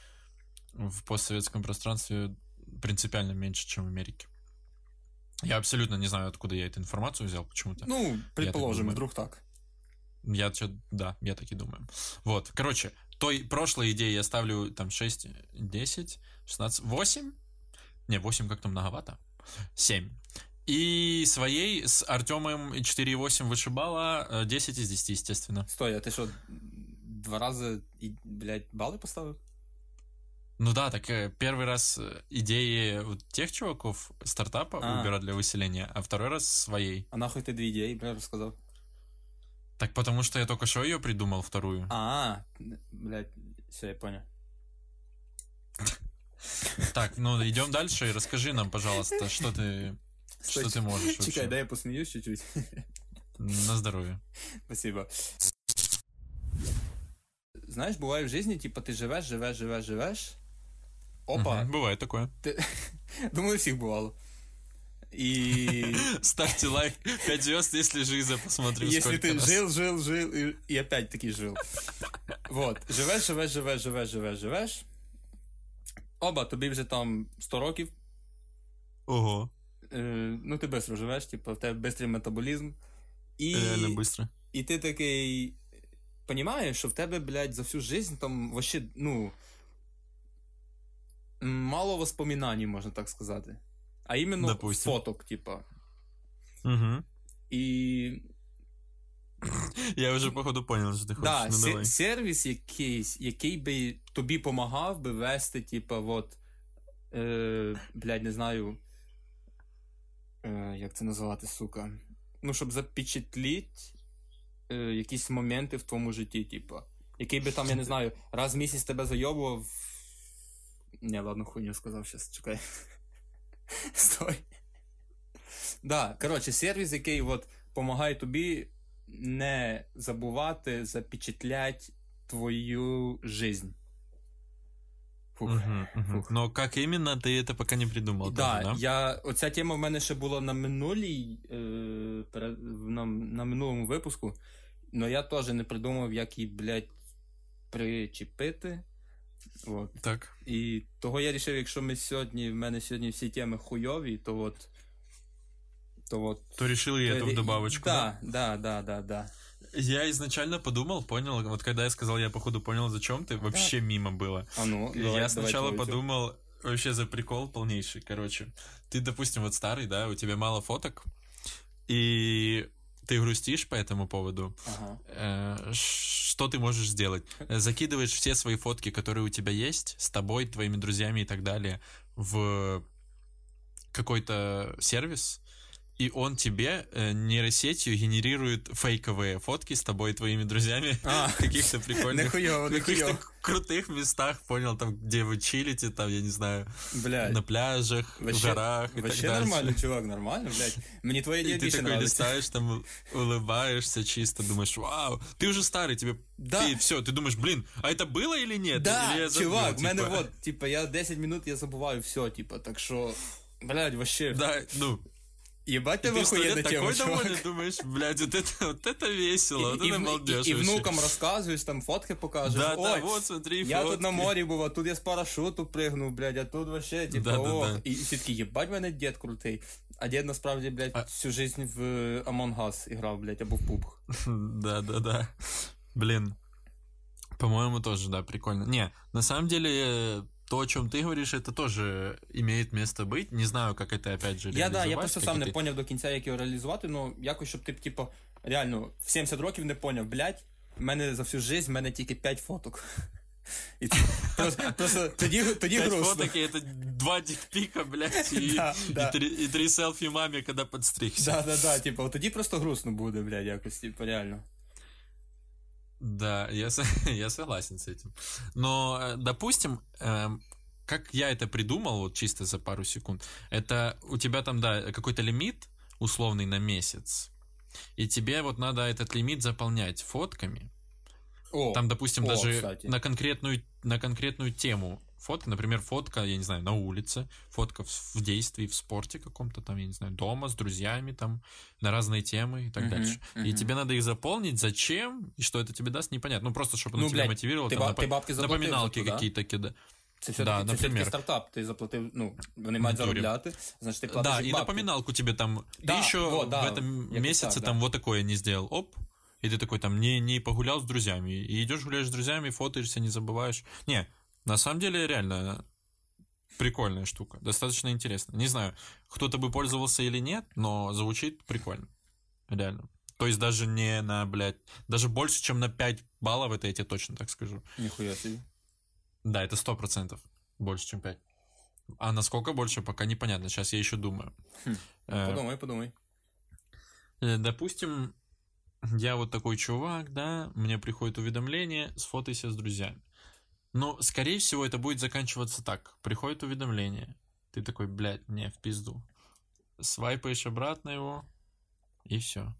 в постсоветском пространстве, принципиально меньше, чем в Америке. Я абсолютно не знаю, откуда я эту информацию взял почему-то. Ну, предположим, думаю. вдруг так. Я чё- да, я так и думаю. Вот, короче, той прошлой идее я ставлю там 6, 10, 16, 8? Не, 8 как-то многовато. 7. И своей с Артемом 4,8 вышибала э, 10 из 10, естественно. Стой, а ти що, два рази, і, блядь, бали поставив? Ну да, так э, первый раз э, идеи вот тех чуваков стартапа А. Uber для выселения, а второй раз своей. А нахуй ти дві ідеї, бля, розказав? Так потому что я только что ее придумал, вторую. А, блядь, все, я понял. <laughs> Так, ну идем дальше и расскажи нам, пожалуйста, что ты, Стой, что ты можешь Чекай, вообще. дай я посміюсь чуть-чуть. На здоровье. <laughs> Спасибо. Знаєш, буває в житті, типу, ти живеш, живеш, живеш, живеш. Опа. Мгм, Бывает такое. <laughs> Думаю, у всіх І <laughs> Ставьте лайк, 5 звезд, если жиза, посмотрим, если ты раз. жил, жил, жил и, и опять таки жил. Вот. Живеш, живеш, живеш, живеш, живеш, живеш. Оба, тобі вже там 100 років. Ого, Е, ну, ти швидко живеш, типу, в тебе швидкий метаболізм. І, реально быстро. і ти такий. Понімаєш, що в тебе, блядь, за всю жизнь там вообще, ну. Мало воспоминаний, можна так сказати. А іменно Допустим. фоток, типа. Угу. І Я уже, походу, понял, что ты хочешь. Да, ну, се- давай. сервіс якийсь, який би тобі помагав би вести, типа, от, е, блядь, не знаю, е, як це називати, сука. Ну, щоб запечатліть е, якісь моменти в твоєму житті, типа. Який би там, я не знаю, раз в місяць тебе зайобував. Не, ладно, хуйню сказав, щас, чекай. <laughs> Стой. Да, коротше, сервіс, який от помагає тобі не забувати запечатлять твою жизнь. Фух. Мгм, мгм. Фух. Но как именно, ты это пока не придумал. да, да? я, оця тема в мене ще була на минулій, е, на, на минулому випуску, але я теж не придумав, як її, блядь, причепити. От. Так. І того я вирішив, якщо ми сьогодні, в мене сьогодні всі теми хуйові, то от. То от. То решил и эту то- добавочку. да? Да, да, да, да, да. Я изначально подумал, понял, вот когда я сказал, я походу понял, зачем ты, вообще мимо было. А ну, И давай, я давай сначала твою тему. подумал, вообще за прикол полнейший, короче. Ты, допустим, вот старый, да, у тебя мало фоток, и ты грустишь по этому поводу. Ага. Э, Что ты можешь сделать? Закидываешь все свои фотки, которые у тебя есть, с тобой, твоими друзьями и так далее, в какой-то сервис, и он тебе э, нейросетью генерирует фейковые фотки с тобой и твоими друзьями А. в <laughs> каких-то прикольных, Нихуёво, в каких-то крутых местах, понял, там, где вы чилите, там, я не знаю, Блядь. на пляжах, в Вообще- горах и Вообще так дальше. нормально, чувак, нормально, блядь. Мне твои И ты такой листаешь, там улыбаешься чисто, думаешь, вау, ты уже старый, тебе, Да. ты все, ты думаешь, блин, а это было или нет? Да, Или я забыл, чувак, в мене типа. вот, типа, я 10 минут я забуваю все, типа, так що, блядь, вообще, Да, ну, ебать и тебе ты сто лет охуєнна тема, такой чувак. довольный, думаешь, блядь, вот это, вот это весело, вот і, это в- балдеж і, і вообще. внукам розказуєш, там фотки покажеш. Да, да, Ой, вот смотри, я тут на фотки. морі був, а тут я з парашуту пригнув, блядь, а тут вообще, типа, Да, да, ох. да. І всі такі, єбать, в мене дід крутий. А дід насправді, блядь, А- всю жизнь в Among Us грав, блядь, або в PUBG. <laughs> Да, да, да. Блин. По-моему, тоже, да, прикольно. Не, на самом деле, э, то, о чем ты говоришь, это тоже имеет место быть. Не знаю, как это, опять же, Я, да, я реализовать, просто как сам это- не поняв до кінця, як його реалізувати, ну, якось, щоб ти, типу, реально, в 70 років не поняв, блядь, в мене за всю жизнь, в мене тільки 5 фоток. І це просто, просто тоді, тоді Пять грустно. фоток, и это два дикпика, блядь, и, Да, да. и три, и три селфи маме, когда подстригся. Да, да, да, типу, от тоді просто грустно буде, блядь, якось, типу, реально. Да, я, <laughs> я согласен с этим. Но, э, допустим, эм, как я это придумал, вот чисто за пару секунд, это у тебя там, да, какой-то лимит условный на месяц, и тебе вот надо этот лимит заполнять фотками. О, Там, допустим, о, даже кстати. на конкретную, на конкретную тему фотка, например, фотка, я не знаю, на улице, фотка в, в действии, в спорте каком-то там, я не знаю, дома с друзьями там, на разные темы и так Мгм, дальше. И мгм. тебе надо их заполнить, зачем, и что это тебе даст, непонятно. Ну, просто, чтобы оно Ну, тебя блядь, мотивировало, ты там, ба- ты бабки заплатил напоминалки да? какие-то кидать. Це все-таки, Да, це все-таки наприклад. стартап, ти заплатив, ну, вони мають заробляти, значить ти платиш Да, и бабки. напоминалку тебе там, Да, ты еще вот, да, в этом месяце так, да. там вот такое не сделал, оп, и ты такой там не, не погулял с друзьями, и идешь гуляешь с друзьями, фотоешься, не забываешь. Не, на самом деле реально прикольная штука, достаточно интересно. Не знаю, кто-то бы пользовался или нет, но звучит прикольно, реально. То есть даже не на, блядь, даже больше, чем на 5 баллов, это я тебе точно так скажу. Ніхуя собі. Да, это сто процентов больше, чем 5. А насколько больше, пока непонятно. Сейчас я еще думаю. Хм. Э, Подумай, подумай. Э, Допустим, я вот такой чувак, да, мне приходит уведомление, сфотайся с друзьями. Но, скорее всего, это будет заканчиваться так. Приходит уведомление, ты такой, блядь, не, в пизду. Свайпаешь обратно его, и все.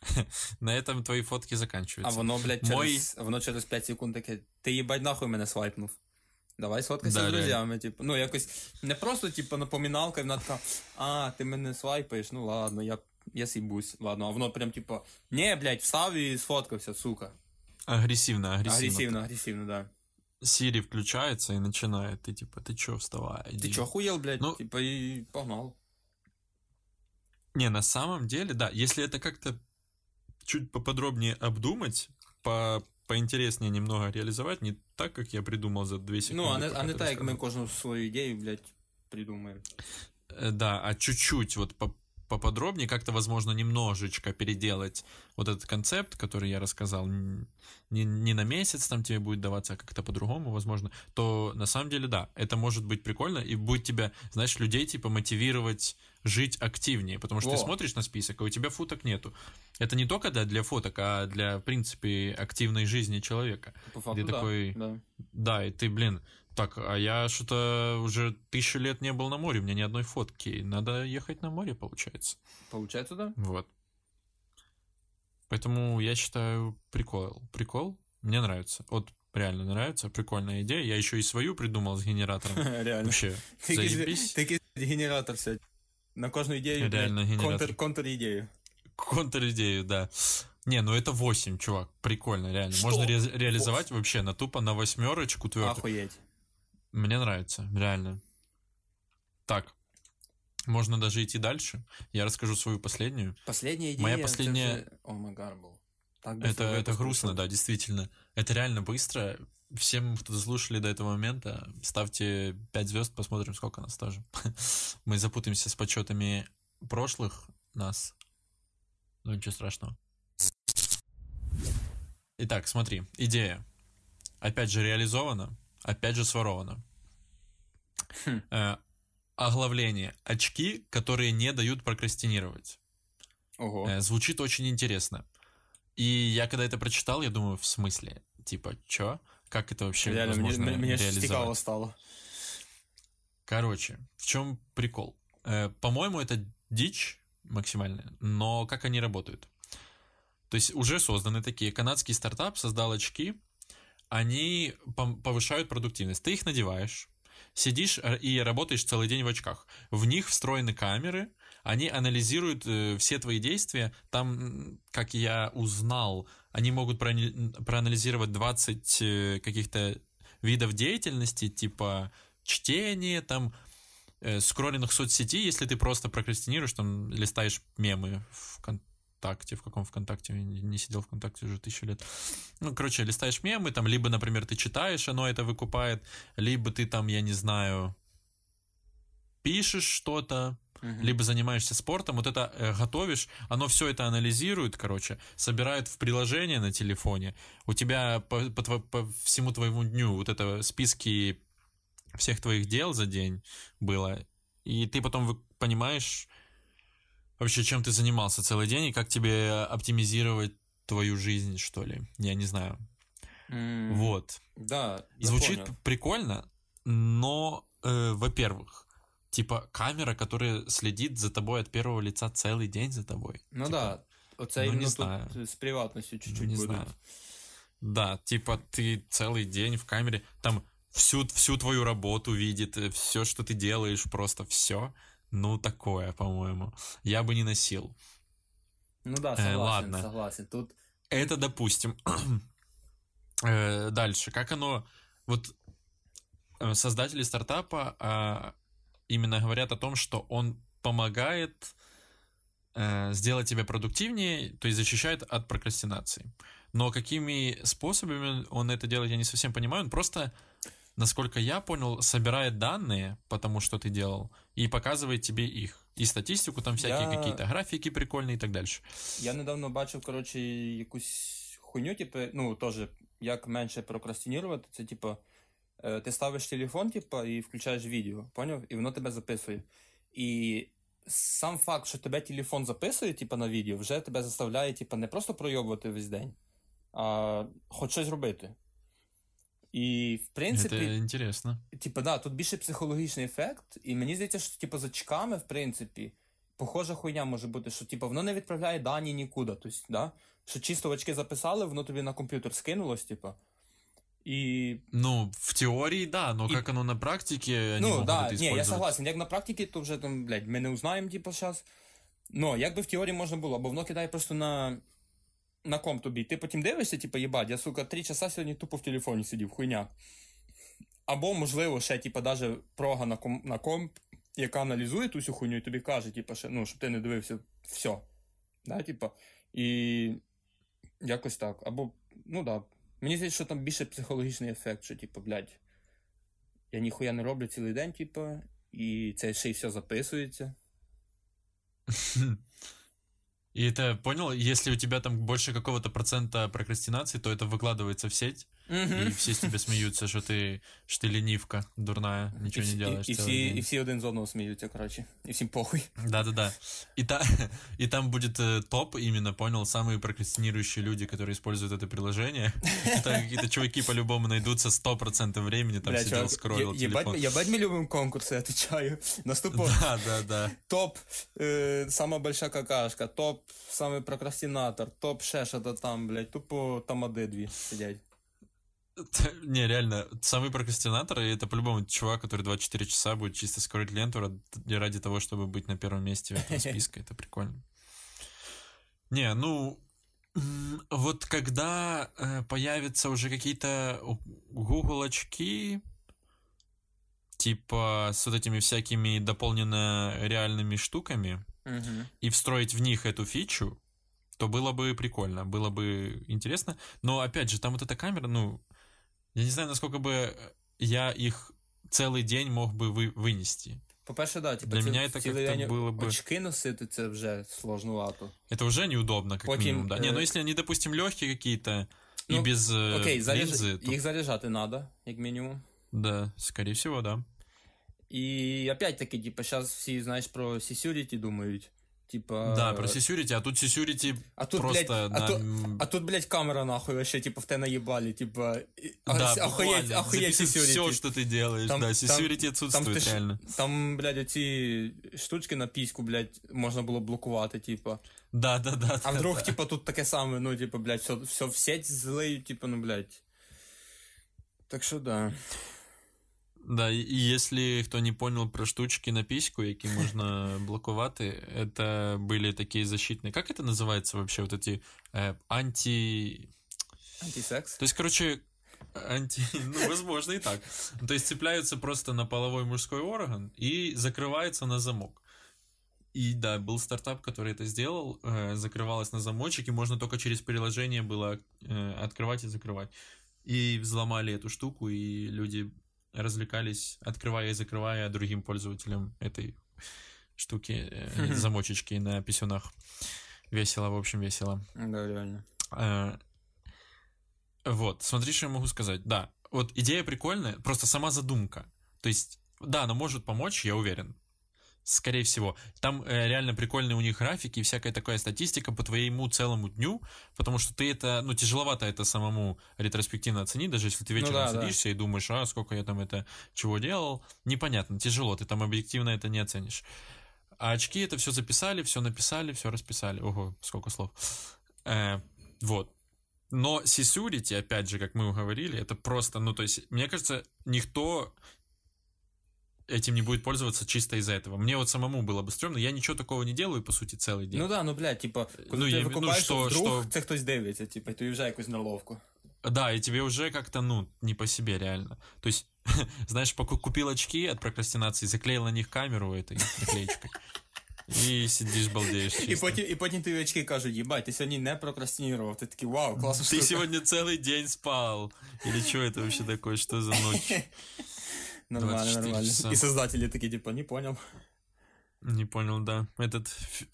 <laughs> На этом твои фотки А заканчиваются. воно, блядь, Мой- через, воно через 5 секунд таке, ти їбать нахуй мене свайпнув. Давай сфоткайся Да, з друзями, типу. Ну, якось не просто, типу, напоминалка, і вона така, а, ти мене свайпаєш, ну ладно, я, я сібусь, ладно. А воно прям, типу, не, блядь, встав і сфоткався, сука. Агрессивно, агрессивно. Агресивно, агресивно, да. Сири включается и начинает. Ты типа, ты чё, вставай. Ти иди». чо, охуєл, блядь? Ну- Типа, і погнал. Не, на самом деле, да, если это как-то чуть поподробнее обдумать, по поинтереснее немного реализовать, не так, как я придумал за две секунды. Ну, а не, пока а не ты так, як ми рассказывал. кожну свою ідею, блядь, придумаємо. Э, Да, а чуть-чуть вот по- поподробнее, как-то, возможно, немножечко переделать вот этот концепт, который я рассказал, не, не на месяц там тебе будет даваться, а как-то по-другому, возможно, то на самом деле, да, это может быть прикольно и будет тебя, знаешь, людей типа мотивировать жить активнее, потому что ты Во. смотришь на список, а у тебя фоток нету. Это не только да, для фоток, а для, в принципе, активной жизни человека. По факту, Ты да. такой- да. Да, и ты, блин, так, а я что-то уже тысячу лет не был на море, у меня ни одной фотки. Надо ехать на море, получается. Получается, да? Вот. Поэтому я считаю прикол. Прикол мне нравится. Вот реально нравится, прикольная идея. Я еще и свою придумал с генератором. <laughs> Реально. Вообще, <laughs> Такий, заебись. такий генератор сьогодні. На кожну ідею, Реально блядь, генератор. контр, контр-ідею. Контр-идею, да. Не, ну это 8, чувак. Прикольно, реально. Что? Можно ре- реализовать вообще на тупо на восьмерочку твердую. Охуєть. Мне нравится, реально. Так, можно даже идти дальше. Я расскажу свою последнюю. Последняя ідея. Моя последняя- О гарбл. Так Это, это грустно, да, действительно. Это реально быстро. Всем, кто дослушали до этого момента, ставьте 5 звезд, посмотрим, сколько нас тоже. <laughs> Мы запутаемся с подсчетами прошлых нас. Ну, ничего страшного. Итак, смотри, идея. Опять же реализована, опять же сворована. Хм. Э, оглавление. Очки, которые не дают прокрастинировать. Ого. Э, звучит очень интересно. И я когда это прочитал, я думаю, в смысле? Типа, чё? Как это вообще Реально, мне, возможно мне, мне реализовать? цікаво стало. Короче, в чем прикол? Э, по-моему, это дичь максимальная, но как они работают? То есть уже созданы такие. Канадский стартап создал очки, они повышают продуктивность. Ты их надеваешь, сидишь э, и работаешь целый день в очках. В них встроены камеры, они анализируют э, все твои действия. Там, как я узнал, они могут проанализировать 20 э, каких-то видов деятельности, типа чтение, там, э, скроллинг соцсети, если ты просто прокрастинируешь, там, листаешь мемы в ВКонтакте, в каком ВКонтакте, я не не сидел ВКонтакте уже тысячу лет. Ну, короче, листаешь мемы, там, либо, например, ты читаешь, оно это выкупает, либо ты там, я не знаю, пишешь что-то, Мгм. либо занимаешься спортом, вот это э, готовишь, оно все это анализирует, короче, собирает в приложение на телефоне. У тебя по, по по всему твоему дню вот это списки всех твоих дел за день было, и ты потом понимаешь вообще, чем ты занимался целый день, и как тебе оптимизировать твою жизнь, что ли. Я не знаю. М, Вот. Да, Звучит понял. прикольно, но, э, во-первых, типа камера, которая следит за тобой от первого лица целый день за тобой. Ну Типа, да, оце ну, не знаю. тут з приватністю чуть-чуть не буде. знаю. Да, типа ты целый день в камере, там всю, всю твою работу видит, все, что ты делаешь, просто все. Ну, такое, по-моему. Я бы не носил. Ну да, Е, согласен, ладно. согласен. Тут Это допустим. <clears throat> Э, Дальше. Как оно... Вот э, создатели стартапа а, именно говорят о том, что он помогает э, сделать тебя продуктивнее, то есть защищает от прокрастинации. Но какими способами он это делает, я не совсем понимаю. Он просто, насколько я понял, собирает данные по тому, что ты делал, и показывает тебе их. И статистику, там всякие Я- какие-то графики прикольные и так дальше. я недавно бачив, коротше, якусь хуйню, типу, ну, теж, як менше прокрастинувати, це, типу, е, ти ставиш телефон, типу, і включаєш відео, поняв? І воно тебе записує. І сам факт, що тебе телефон записує, типу, на відео, вже тебе заставляє, типу, не просто пройобувати весь день, а хоч щось робити. І, в принципі, Это интересно. Типа, да, тут більше психологічний ефект, і мені здається, що типу, за чеками, в принципі, похожа хуйня може бути, що типу, воно не відправляє дані нікуди. Тобто, да? Що чисто в очки записали, воно тобі на комп'ютер скинулось, типу. І. Ну, в теории, да, но И- как оно на практике, они ну, могут да, это ні, я согласен. Як на практиці, то вже там, блядь, ми не узнаємо, типу, зараз. Ну, як би в теорії можна було, бо воно кидає просто на. На комп тобі. Ти потім дивишся, типу, їбать, я, сука, три часа сьогодні тупо в телефоні сидів, хуйня. Або, можливо, ще, типу, даже прога на, ком, на комп, яка аналізує ту всю хуйню, і тобі каже, типу, ще, ну, щоб ти не дивився все. Да, типу, і якось так. Або, ну да. Мені здається, що там більше психологічний ефект, що, типу, блядь, я ніхуя не роблю цілий день, типу, і це ще й все записується. <laughs> И это, понял, если у тебя там больше какого-то процента прокрастинации, то это выкладывается в сеть, и все с тебя смеются, что ты, что ты ленивка дурная, ничего і, не делаешь І, і, целый всі, день. і всі один з одного сміються, коротше. І всім похуй. Да-да-да. И, та, <laughs> и там будет э, топ именно, понял, самые прокрастинирующие люди, которые используют это приложение. <laughs> И там какие-то чуваки по-любому найдутся 100% времени, там Бля, сидел, чувак, скроллил є- єбать, телефон. єбать ми любимо конкурси, я отвечаю. <laughs> Наступно Да, да, да. топ е, сама большая какашка, топ самий прокрастинатор, топ ще що-то там, блядь, тупо тамади дві сидять. <laughs> Не, реально, самый прокрастинатор, и это по-любому чувак, который 24 часа будет чисто скрыть ленту ради, того, чтобы быть на первом месте <laughs> этого списка. Это прикольно. Не, ну, вот когда э, появятся уже какие-то Google очки, типа с вот этими всякими дополненно реальными штуками, Угу. и встроить в них эту фичу, то было бы прикольно, было бы интересно. Но опять же, там вот эта камера, ну, я не знаю, насколько бы я их целый день мог бы вы, вынести. По-перше, да, типу, Для ці- мене це цілий як-то день було би- очки носити, це вже сложнувато. Это уже неудобно, как Потім, минимум, да. Не, э, ну если они, допустим, легкие какие-то и Ну, без э, Окей, заряж... линзы, то їх заряджати треба, як мінімум. да, скорее всего, да. І опять-таки, типа, зараз всі, знаєш, про security думають. Типа. Да, про security, а тут security а тут, просто блядь, а, на... тут, а тут, блядь, камера нахуй вообще, типа, в те наебали, типа. Да, охуеть, охуеть security. все, что ты делаешь. Там- да, там- security Там, отсутствует ж- реально. там, блядь, оці штучки на піську, блядь, можна було блокувати, типа. Да, да, да. А да, вдруг, да. типа, тут таке саме, ну, типа, блядь, все, все в сеть злеють, типа, ну, блядь. Так що да. Да, и и если кто не понял про штучки на письку, які можна <laughs> блокувати, это были такие защитные... Как это называется вообще? Вот эти э, анти... Антисекс. То есть, короче, анти... <laughs> Ну, возможно, и так. То есть цепляются просто на половой мужской орган и закрывается на замок. И да, был стартап, который это сделал, э, закрывалось на замочек, и можно только через приложение было э, открывать и закрывать. И взломали эту штуку, и люди развлекались, открывая и закрывая другим пользователям этой штуки, э, замочечки на писюнах. Весело, в общем, весело. Да, реально. Э, Вот, смотри, что я могу сказать. Да, вот идея прикольная, просто сама задумка. То есть, да, она может помочь, я уверен. Скорее всего. Там э, реально прикольные у них графики и всякая такая статистика по твоему целому дню, потому что ты это, ну, тяжеловато это самому ретроспективно оценить, даже если ты вечером да, да. садишься и думаешь, а, сколько я там это, чего делал, непонятно, тяжело, ты там объективно это не оценишь. А очки это все записали, все написали, все расписали. Ого, сколько слов. Э, вот. Но security, опять же, как мы говорили, это просто, ну, то есть, мне кажется, никто этим не будет пользоваться чисто из-за этого. Мне вот самому было бы стрёмно, я ничего такого не делаю, по сути, целый день. Ну да, ну блядь, типа, коли Ну, ти я- ну, викупаєш, що- вдруг що- це хтось дивиться, типа, і ти вже якусь наловку. Да, и тебе уже как-то, ну, не по себе реально. То есть, <laughs> знаешь, поку- купил очки от прокрастинации, заклеил на них камеру этой наклеечкой. И сидишь, балдеешь. І чисто. потім, і потім тобі очки кажуть, їбать, ти сьогодні не прокрастинував. Ти такий, вау, класна Ты штука. сегодня целый день спал. Или что это вообще такое? Что за ночь? <laughs> Нормально, 24 нормально. часа. І создателі такі, типа, не понял. Не понял, да. Этот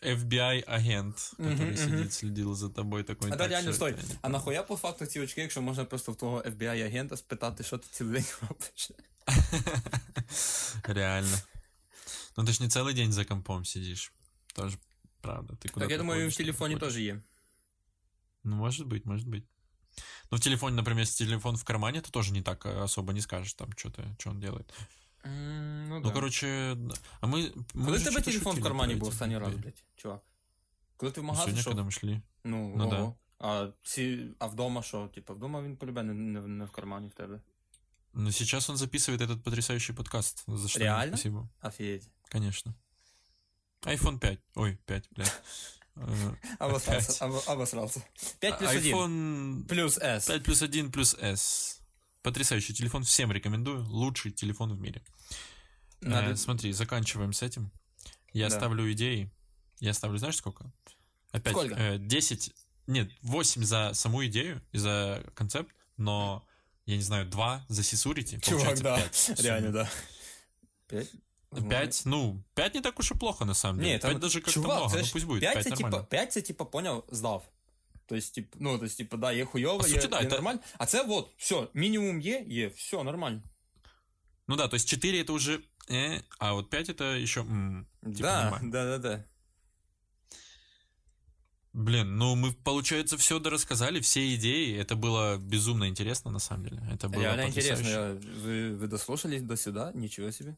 FBI-агент, который Мгм, мгм. сидит, следил за тобой такой. А да, «Так, реально, всё стой. это я не А нахуя по факту ці очки, якщо можна просто в того FBI-агента спитати, що ти цілий день робиш? <laughs> Реально. Ну ты ж не целый день за компом сидишь. Тоже правда. Ты куда Так я думаю, він в приходишь, телефоні приходишь. теж є. Ну, может быть, может быть. Ну, в телефоне, например, если телефон в кармане, то тоже не так э, особо не скажешь там что-то, что он делает. М, Ну, Ну, да. короче, да. а мы... мы Коли в же тебе что-то телефон в шутили кармані про був эти останній раз, FBI. блядь, чувак? Коли ти в Ну, магазин Сегодня, йшов? когда мы шли. Ну, Ну, ого. А, ці, а вдома що? Типа, вдома він полюбе не, не, не в кармані в тебе. Но сейчас он записывает этот потрясающий подкаст. За что ему Реально? спасибо. Офігеть. Конечно. iPhone 5. Ой, 5, блядь. <laughs> Э, Обосрався, Опять. обо- обосрався. 5 плюс 1. iPhone Плюс S. 5 плюс 1 плюс S. Потрясающий телефон, всем рекомендую. Лучший телефон в мире. Э, Надо- смотри, заканчиваем с этим. Я Да. ставлю идеи. Я ставлю, знаешь, сколько? Опять Сколько? э, 10, нет, 8 за саму идею и за концепт, но, я не знаю, 2 за сисурити. Чувак, да. 5. Реально, да. 5? 5, ну, 5 не так уж и плохо, на самом деле. Ні, 5 там, даже как-то чувак, много, це ну ж пусть будет, 5 5, це, типа, нормально. 5 це, типа, поняв, здав. Тобто, тип, ну, тобто, типа, да, є хуйово, По є, суті, да, є це- нормально. А це вот, все, мінімум є, є, все, нормально. Ну да, то есть 4 это уже, э, а вот 5 это еще, м, типа, да, нормально. да, да, да. Блин, ну мы, получается, все дорассказали, все идеи. Это было безумно интересно, на самом деле. Это было Реально потрясающе. интересно. Я- Вы, вы дослушались до сюда? Ничего себе.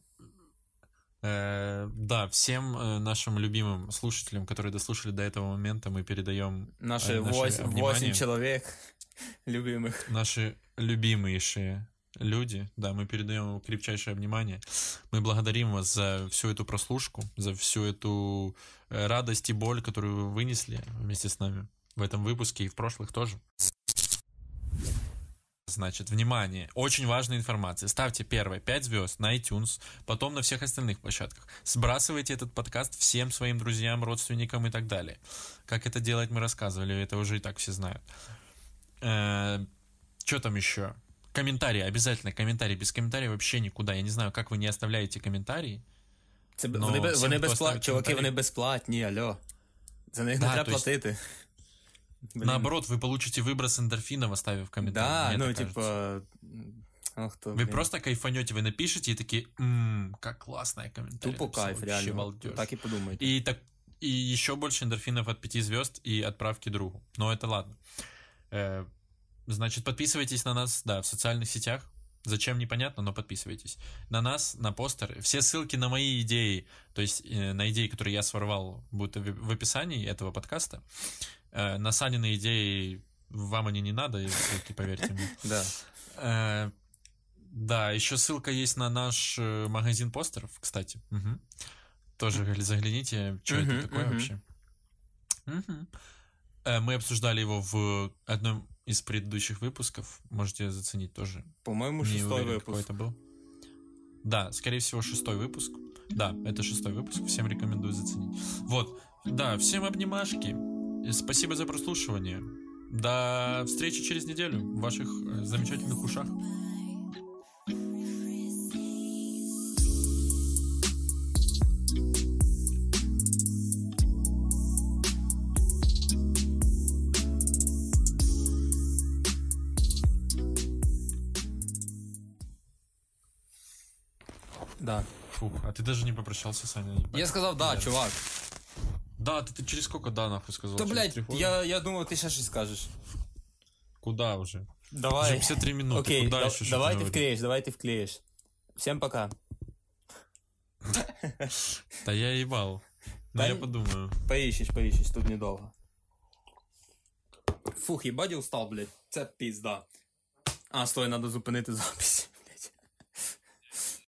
Э, да, всем э, нашим любимым слушателям, которые дослушали до этого момента, мы передаем Наши Э, 8, внимание. человек <laughs> любимых. наши любимейшие люди. Да, мы передаем крепчайшее внимание. Мы благодарим вас за всю эту прослушку, за всю эту радость и боль, которую вы вынесли вместе с нами в этом выпуске и в прошлых тоже. Значит, внимание, очень важная информация. Ставьте первое 5 звезд на iTunes, потом на всех остальных площадках. Сбрасывайте этот подкаст всем своим друзьям, родственникам и так далее. Как это делать, мы рассказывали, это уже и так все знают. Что там еще? Комментарии, обязательно комментарии. Без комментариев вообще никуда. Я не знаю, как вы не оставляете комментарии. Це, Ну, вони, бе- всім, вони хто безплатні. ставить Чуваки, коментарі. вони безплатні, алло. За них Да, не треба то есть- платити. Блін. Наоборот, вы получите выброс эндорфинов, оставив комментарий. Да, мне ну, так кажется. типа, Ах то, Вы блін. просто кайфанете, вы напишете и такие, ммм, как классная комментарий. Тупо написал, кайф, вообще реально. балдеж». Так і подумайте. И так и еще больше эндорфинов от пяти звезд и отправки другу. Но это ладно. Э, значит, подписывайтесь на нас, да, в социальных сетях. Зачем непонятно, но подписывайтесь. На нас, на постер. Все ссылки на мои идеи, то есть э, на идеи, которые я своровал, будут в в описании этого подкаста. Э, на Санины идеи вам они не надо, ссылки, поверьте мне. <laughs> Да. Э, Да, еще ссылка есть на наш э, магазин постеров, кстати. Тоже гля- загляните, что это такое вообще. Э, Мы обсуждали его в одном из предыдущих выпусков. Можете заценить тоже. По-моєму, Не шестой уверен, какой это был. Да, скорее всего, шестой выпуск. Да, это шестой выпуск. Всем рекомендую заценить. Вот. Да, всем обнимашки. Спасибо за прослушивание. До встречи через неделю в ваших э, замечательных ушах. Да. Фух, а ты даже не попрощался, Саня. Я сказав, да, чувак. Да, ты, ты через сколько да нахуй сказал? Через блядь, я, я думав, ти ще щось скажеш. Куда уже? Уже Давай. 53 минуты. Окей, Куда да- еще давай ты говорить? вклеишь, давай ты вклеишь. Всем пока. Да я ебал. Ну, Да я подумаю. Поищешь, поищешь, тут недовго. Фух, їбать, я устал, блядь. Це пізда. А, стой, надо зупинити запись.